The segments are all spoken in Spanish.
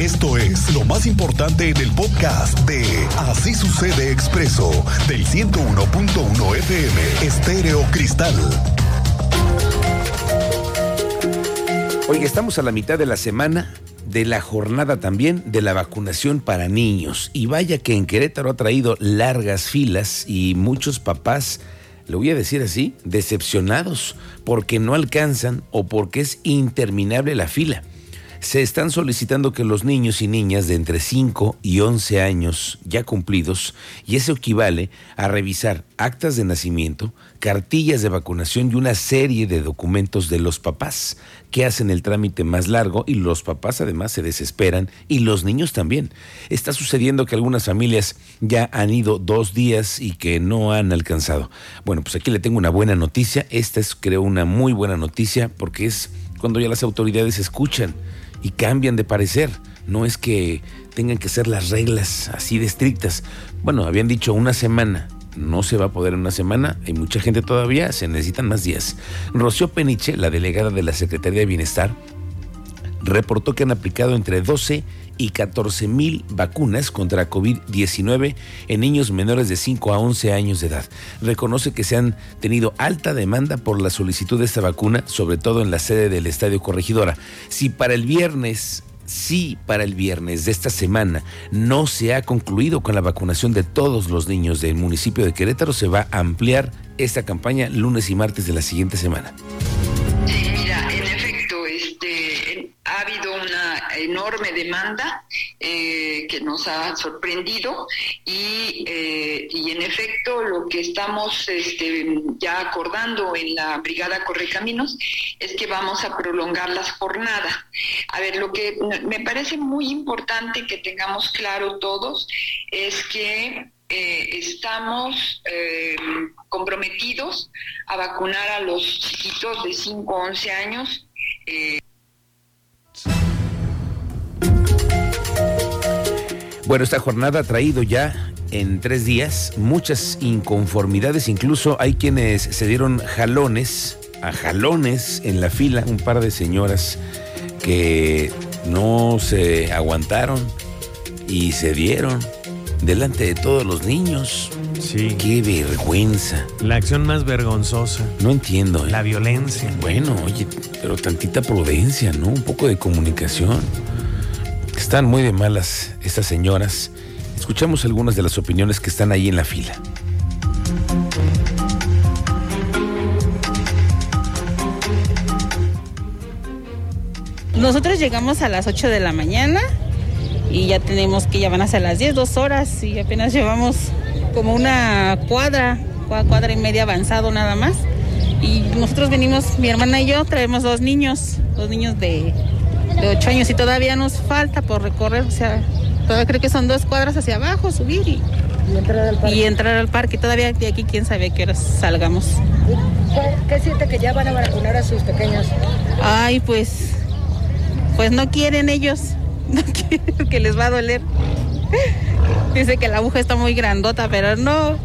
Esto es lo más importante en el podcast de Así sucede expreso del 101.1 FM Estéreo Cristal. Oiga, estamos a la mitad de la semana de la jornada también de la vacunación para niños. Y vaya que en Querétaro ha traído largas filas y muchos papás, lo voy a decir así, decepcionados porque no alcanzan o porque es interminable la fila se están solicitando que los niños y niñas de entre 5 y 11 años ya cumplidos, y eso equivale a revisar actas de nacimiento, cartillas de vacunación y una serie de documentos de los papás que hacen el trámite más largo y los papás además se desesperan y los niños también. Está sucediendo que algunas familias ya han ido dos días y que no han alcanzado. Bueno, pues aquí le tengo una buena noticia. Esta es creo una muy buena noticia porque es cuando ya las autoridades escuchan y cambian de parecer. No es que tengan que ser las reglas así de estrictas. Bueno, habían dicho una semana. No se va a poder en una semana. Hay mucha gente todavía. Se necesitan más días. Rocío Peniche, la delegada de la Secretaría de Bienestar, reportó que han aplicado entre 12 y 14 mil vacunas contra COVID-19 en niños menores de 5 a 11 años de edad. Reconoce que se han tenido alta demanda por la solicitud de esta vacuna, sobre todo en la sede del Estadio Corregidora. Si para el viernes si para el viernes de esta semana no se ha concluido con la vacunación de todos los niños del municipio de Querétaro, se va a ampliar esta campaña lunes y martes de la siguiente semana. Sí, mira, en efecto, este, ha habido enorme demanda eh, que nos ha sorprendido y, eh, y, en efecto lo que estamos este, ya acordando en la Brigada Correcaminos es que vamos a prolongar las jornadas. A ver, lo que me parece muy importante que tengamos claro todos es que eh, estamos comprometidos a vacunar a los chiquitos de 5 a 11 años. Bueno, esta jornada ha traído ya en tres días muchas inconformidades, incluso hay quienes se dieron jalones, a jalones en la fila, un par de señoras que no se aguantaron y se dieron delante de todos los niños. Sí. Qué vergüenza. La acción más vergonzosa. No entiendo. ¿eh? La violencia. Bueno, oye, pero tantita prudencia, ¿no? Un poco de comunicación. Están muy de malas estas señoras. Escuchamos algunas de las opiniones que están ahí en la fila. Nosotros llegamos a las 8 de la mañana y ya tenemos que ya van a ser las 10, dos horas y apenas llevamos como una cuadra, cuadra y media avanzado nada más. Y nosotros venimos, mi hermana y yo, traemos dos niños, dos niños de, de 8 años y todavía nos falta por recorrer, o sea, todavía creo que son dos cuadras hacia abajo, subir y, y entrar al parque. Y entrar al parque. Todavía de aquí quién sabe a qué horas salgamos. ¿Qué, ¿Qué siente que ya van a vacunar a sus pequeños? Ay, pues, pues no quieren ellos, no quieren que les va a doler. Dice que la aguja está muy grandota, pero no.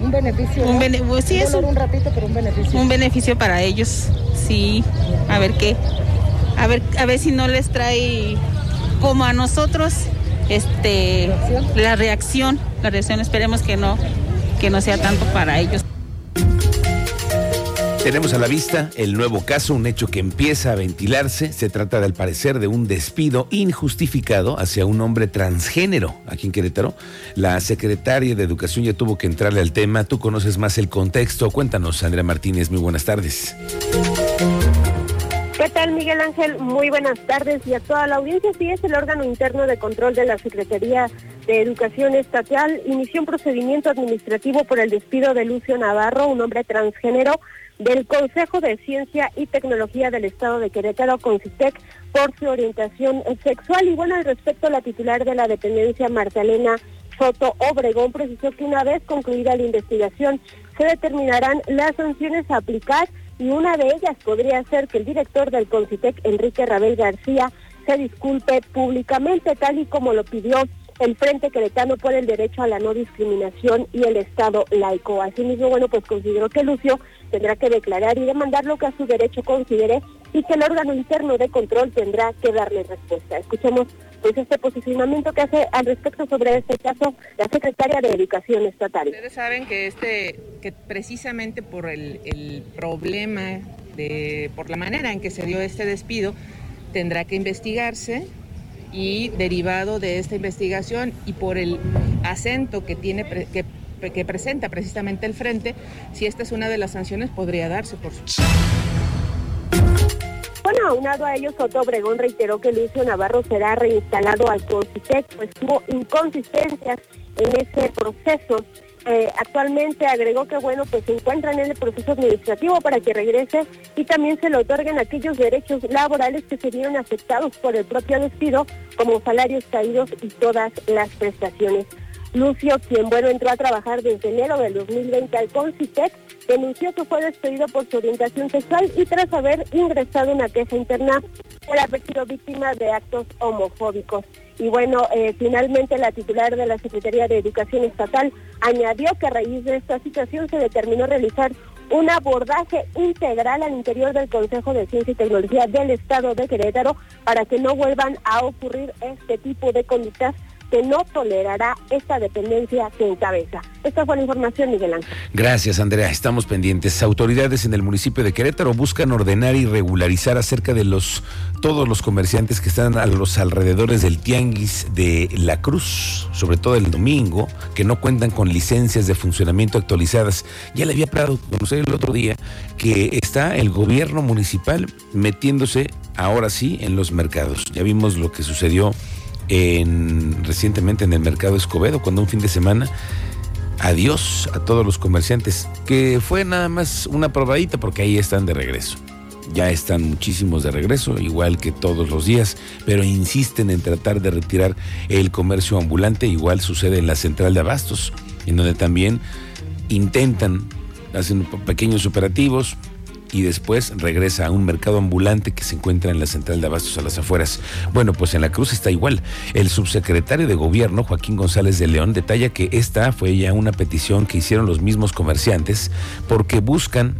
Un beneficio. Un ¿no? bene sí, un es un, un ratito, pero un beneficio. un beneficio para ellos. Sí, a ver qué. A ver, a ver si no les trae como a nosotros este la reacción, la reacción esperemos que no que no sea tanto para ellos. Tenemos a la vista el nuevo caso, un hecho que empieza a ventilarse. Se trata, al parecer, de un despido injustificado hacia un hombre transgénero aquí en Querétaro. La secretaria de Educación ya tuvo que entrarle al tema. Tú conoces más el contexto. Cuéntanos, Andrea Martínez. Muy buenas tardes. ¿Qué tal, Miguel Ángel? Muy buenas tardes y a toda la audiencia. Sí, es el órgano interno de control de la Secretaría de Educación Estatal. Inició un procedimiento administrativo por el despido de Lucio Navarro, un hombre transgénero del Consejo de Ciencia y Tecnología del Estado de Querétaro, CONCITEC, por su orientación sexual. Y bueno, al respecto, la titular de la dependencia, Martalena Soto Obregón, precisó que una vez concluida la investigación, se determinarán las sanciones a aplicar y una de ellas podría ser que el director del CONCITEC, Enrique Rabel García, se disculpe públicamente, tal y como lo pidió el Frente Queretano por el Derecho a la No Discriminación y el Estado laico. Asimismo, bueno, pues consideró que Lucio tendrá que declarar y demandar lo que a su derecho considere y que el órgano interno de control tendrá que darle respuesta. Escuchemos pues este posicionamiento que hace al respecto sobre este caso la secretaria de Educación Estatal. Ustedes saben que este, que precisamente por el, problema de, por la manera en que se dio este despido, tendrá que investigarse y derivado de esta investigación y por el acento que tiene que, que presenta precisamente el frente, si esta es una de las sanciones podría darse por su bueno, aunado a ello, Soto Obregón reiteró que Lucio Navarro será reinstalado al CONCITEC, pues tuvo inconsistencias en ese proceso. Eh, actualmente agregó que bueno pues se encuentran en el proceso administrativo para que regrese y también se le otorguen aquellos derechos laborales que serían afectados por el propio despido como salarios caídos y todas las prestaciones. Lucio, quien bueno entró a trabajar desde enero del 2020 al Concitec, denunció que fue despedido por su orientación sexual y tras haber ingresado una queja interna por haber sido víctima de actos homofóbicos. Y bueno, eh, finalmente la titular de la Secretaría de Educación Estatal añadió que a raíz de esta situación se determinó realizar un abordaje integral al interior del Consejo de Ciencia y Tecnología del Estado de Querétaro para que no vuelvan a ocurrir este tipo de conductas que no tolerará esta dependencia que encabeza. Esta fue la información, Miguel Ángel. Gracias, Andrea. Estamos pendientes. Autoridades en el municipio de Querétaro buscan ordenar y regularizar acerca de los todos los comerciantes que están a los alrededores del Tianguis de La Cruz, sobre todo el domingo, que no cuentan con licencias de funcionamiento actualizadas. Ya le había hablado conocer el otro día que está el gobierno municipal metiéndose ahora sí en los mercados. Ya vimos lo que sucedió en, recientemente en el mercado Escobedo, cuando un fin de semana, adiós a todos los comerciantes, que fue nada más una probadita porque ahí están de regreso. Ya están muchísimos de regreso, igual que todos los días, pero insisten en tratar de retirar el comercio ambulante, igual sucede en la central de abastos, en donde también intentan, hacen pequeños operativos, y después regresa a un mercado ambulante que se encuentra en la central de abastos a las afueras. Bueno, pues en la Cruz está igual. El subsecretario de Gobierno, Joaquín González de León, detalla que esta fue ya una petición que hicieron los mismos comerciantes porque buscan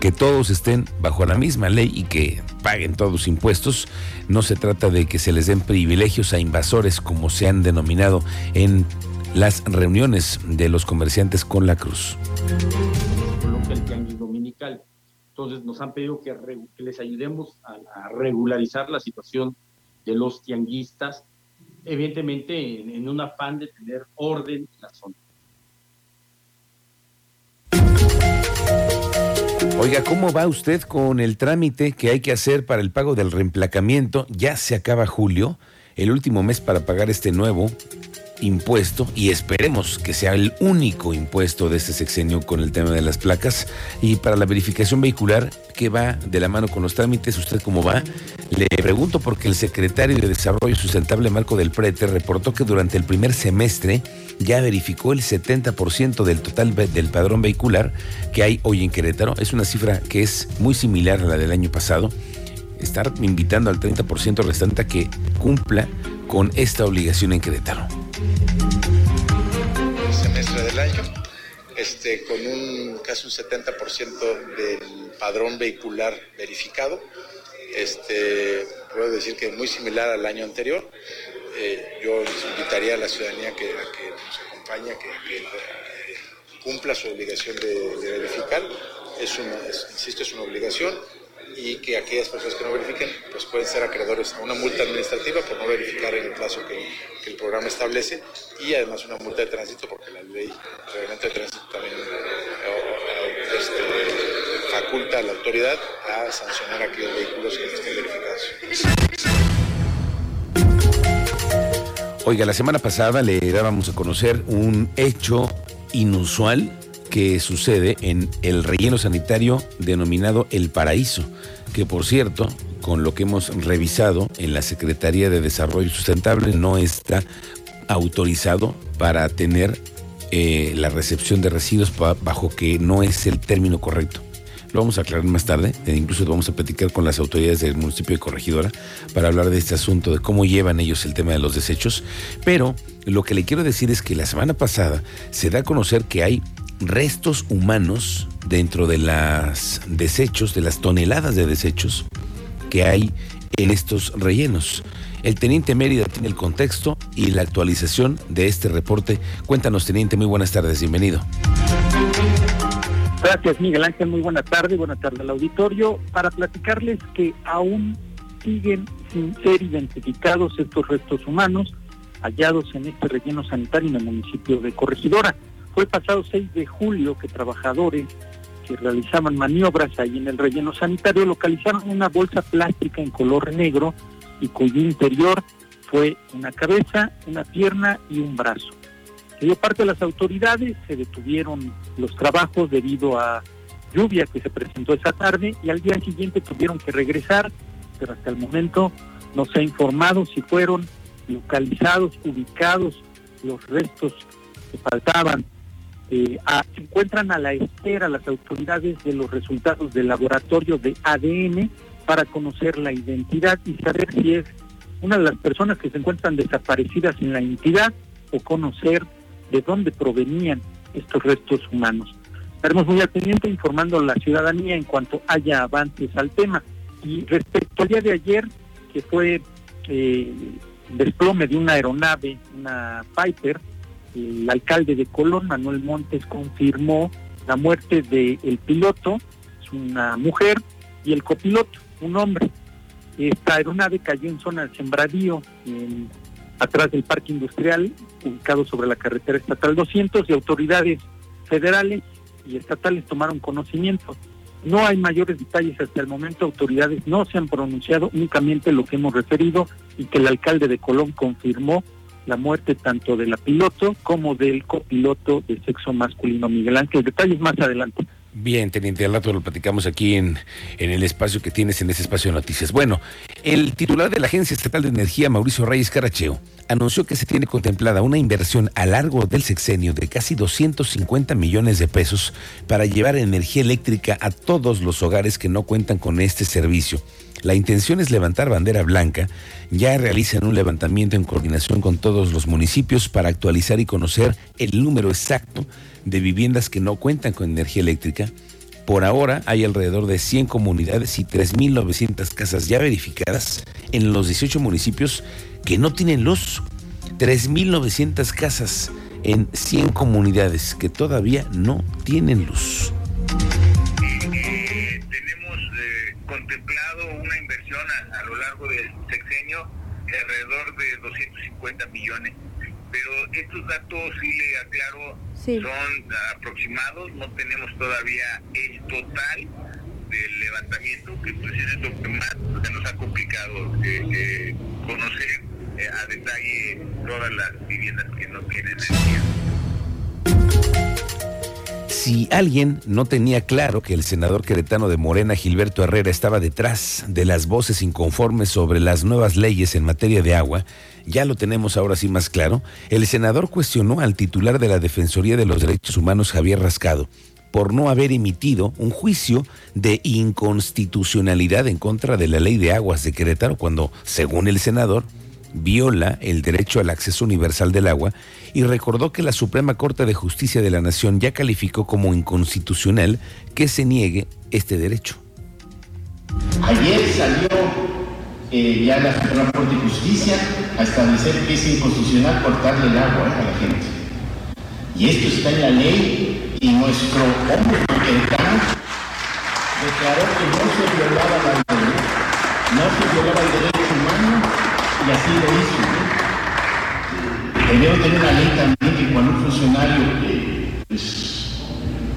que todos estén bajo la misma ley y que paguen todos impuestos. No se trata de que se les den privilegios a invasores como se han denominado en las reuniones de los comerciantes con la Cruz. Entonces nos han pedido que, les ayudemos a, regularizar la situación de los tianguistas, evidentemente en, un afán de tener orden en la zona. Oiga, ¿cómo va usted con el trámite que hay que hacer para el pago del reemplacamiento? Ya se acaba julio, el último mes para pagar este nuevo impuesto y esperemos que sea el único impuesto de este sexenio con el tema de las placas. Y para la verificación vehicular, que va de la mano con los trámites? ¿Usted cómo va? Le pregunto porque el secretario de Desarrollo Sustentable, Marco del Prete, reportó que durante el primer semestre ya verificó el 70% del total del padrón vehicular que hay hoy en Querétaro. Es una cifra que es muy similar a la del año pasado. Estar invitando al 30% restante a que cumpla con esta obligación en Querétaro semestre del año, este, con un casi un 70% del padrón vehicular verificado. Este, puedo decir que es muy similar al año anterior. Eh, yo les invitaría a la ciudadanía que, a que nos acompañe, que, que cumpla su obligación de, verificar. Es una, insisto, es una obligación y que aquellas personas que no verifiquen pues pueden ser acreedores a una multa administrativa por no verificar en el plazo que, el programa establece y además una multa de tránsito porque la ley reglamento de tránsito también eh, este, faculta a la autoridad a sancionar aquellos vehículos que no estén verificados. Oiga, la semana pasada le dábamos a conocer un hecho inusual que sucede en el relleno sanitario denominado El Paraíso, que por cierto, con lo que hemos revisado en la Secretaría de Desarrollo Sustentable, no está autorizado para tener eh, la recepción de residuos bajo que no es el término correcto. Lo vamos a aclarar más tarde, e incluso vamos a platicar con las autoridades del municipio de Corregidora para hablar de este asunto, de cómo llevan ellos el tema de los desechos. Pero lo que le quiero decir es que la semana pasada se da a conocer que hay restos humanos dentro de las desechos, de las toneladas de desechos que hay en estos rellenos. El teniente Mérida tiene el contexto y la actualización de este reporte. Cuéntanos, teniente, muy buenas tardes, bienvenido. Gracias, Miguel Ángel. Muy buena tarde. Buenas tardes al auditorio. Para platicarles que aún siguen sin ser identificados estos restos humanos hallados en este relleno sanitario en el municipio de Corregidora. Fue el pasado 6 de julio que trabajadores que realizaban maniobras ahí en el relleno sanitario localizaron una bolsa plástica en color negro y cuyo interior fue una cabeza, una pierna y un brazo. Se dio parte de las autoridades, se detuvieron los trabajos debido a lluvia que se presentó esa tarde y al día siguiente tuvieron que regresar, pero hasta el momento no se ha informado si fueron localizados, ubicados los restos que faltaban. Eh, se encuentran a la espera las autoridades de los resultados del laboratorio de ADN para conocer la identidad y saber si es una de las personas que se encuentran desaparecidas en la entidad o conocer de dónde provenían estos restos humanos. Estaremos muy atentos informando a la ciudadanía en cuanto haya avances al tema. Y respecto al día de ayer, que fue eh, desplome de una aeronave, una Piper, el alcalde de Colón, Manuel Montes, confirmó la muerte del piloto, es una mujer, y el copiloto, un hombre. Esta aeronave cayó en zona de sembradío, atrás del parque industrial, ubicado sobre la carretera estatal 200, y autoridades federales y estatales tomaron conocimiento. No hay mayores detalles hasta el momento, autoridades no se han pronunciado, únicamente lo que hemos referido y que el alcalde de Colón confirmó la muerte tanto de la piloto como del copiloto de sexo masculino Miguel Ángel. Detalles más adelante. Bien, teniente, al rato lo platicamos aquí en, en el espacio que tienes en ese espacio de noticias. Bueno, el titular de la Agencia Estatal de Energía, Mauricio Reyes Caracheo, anunció que se tiene contemplada una inversión a largo del sexenio de casi 250 millones de pesos para llevar energía eléctrica a todos los hogares que no cuentan con este servicio. La intención es levantar bandera blanca. Ya realizan un levantamiento en coordinación con todos los municipios para actualizar y conocer el número exacto de viviendas que no cuentan con energía eléctrica. Por ahora hay alrededor de 100 comunidades y 3.900 casas ya verificadas en los 18 municipios que no tienen luz. 3.900 casas en 100 comunidades que todavía no tienen luz. Del sexenio de alrededor de 250 millones. Pero estos datos, sí le aclaro, son aproximados, no tenemos todavía el total del levantamiento, que pues es lo que más se nos ha complicado conocer eh, a detalle todas las viviendas que no tienen energía. Si alguien no tenía claro que el senador queretano de Morena, Gilberto Herrera, estaba detrás de las voces inconformes sobre las nuevas leyes en materia de agua, ya lo tenemos ahora sí más claro. El senador cuestionó al titular de la Defensoría de los Derechos Humanos, Javier Rascado, por no haber emitido un juicio de inconstitucionalidad en contra de la ley de aguas de Querétaro, cuando, según el senador, viola el derecho al acceso universal del agua y recordó que la Suprema Corte de Justicia de la Nación ya calificó como inconstitucional que se niegue este derecho. Ayer salió eh, ya la Suprema Corte de Justicia a establecer que es inconstitucional cortarle el agua eh, a la gente. Y esto está en la ley y nuestro hombre declaró que no se violaba la ley, no se violaba el derecho humano y así lo hizo. Debemos tener una ley también que cuando un funcionario, eh, pues,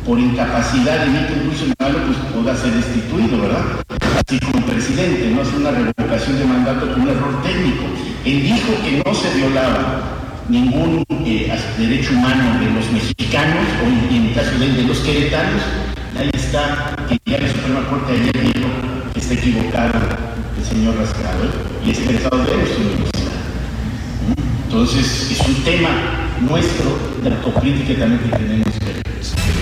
por incapacidad emite un juicio malo, pues pueda ser destituido, ¿verdad? Así como presidente, no hace una revocación de mandato por un error técnico. Él dijo que no se violaba ningún eh, derecho humano de los mexicanos, o en el caso de, él, de los queretanos, ahí está, que ya la Suprema Corte ayer dijo que está equivocado el señor Rascado y es egresado de su universidad. Entonces, es un tema nuestro de autocrítica también que tenemos que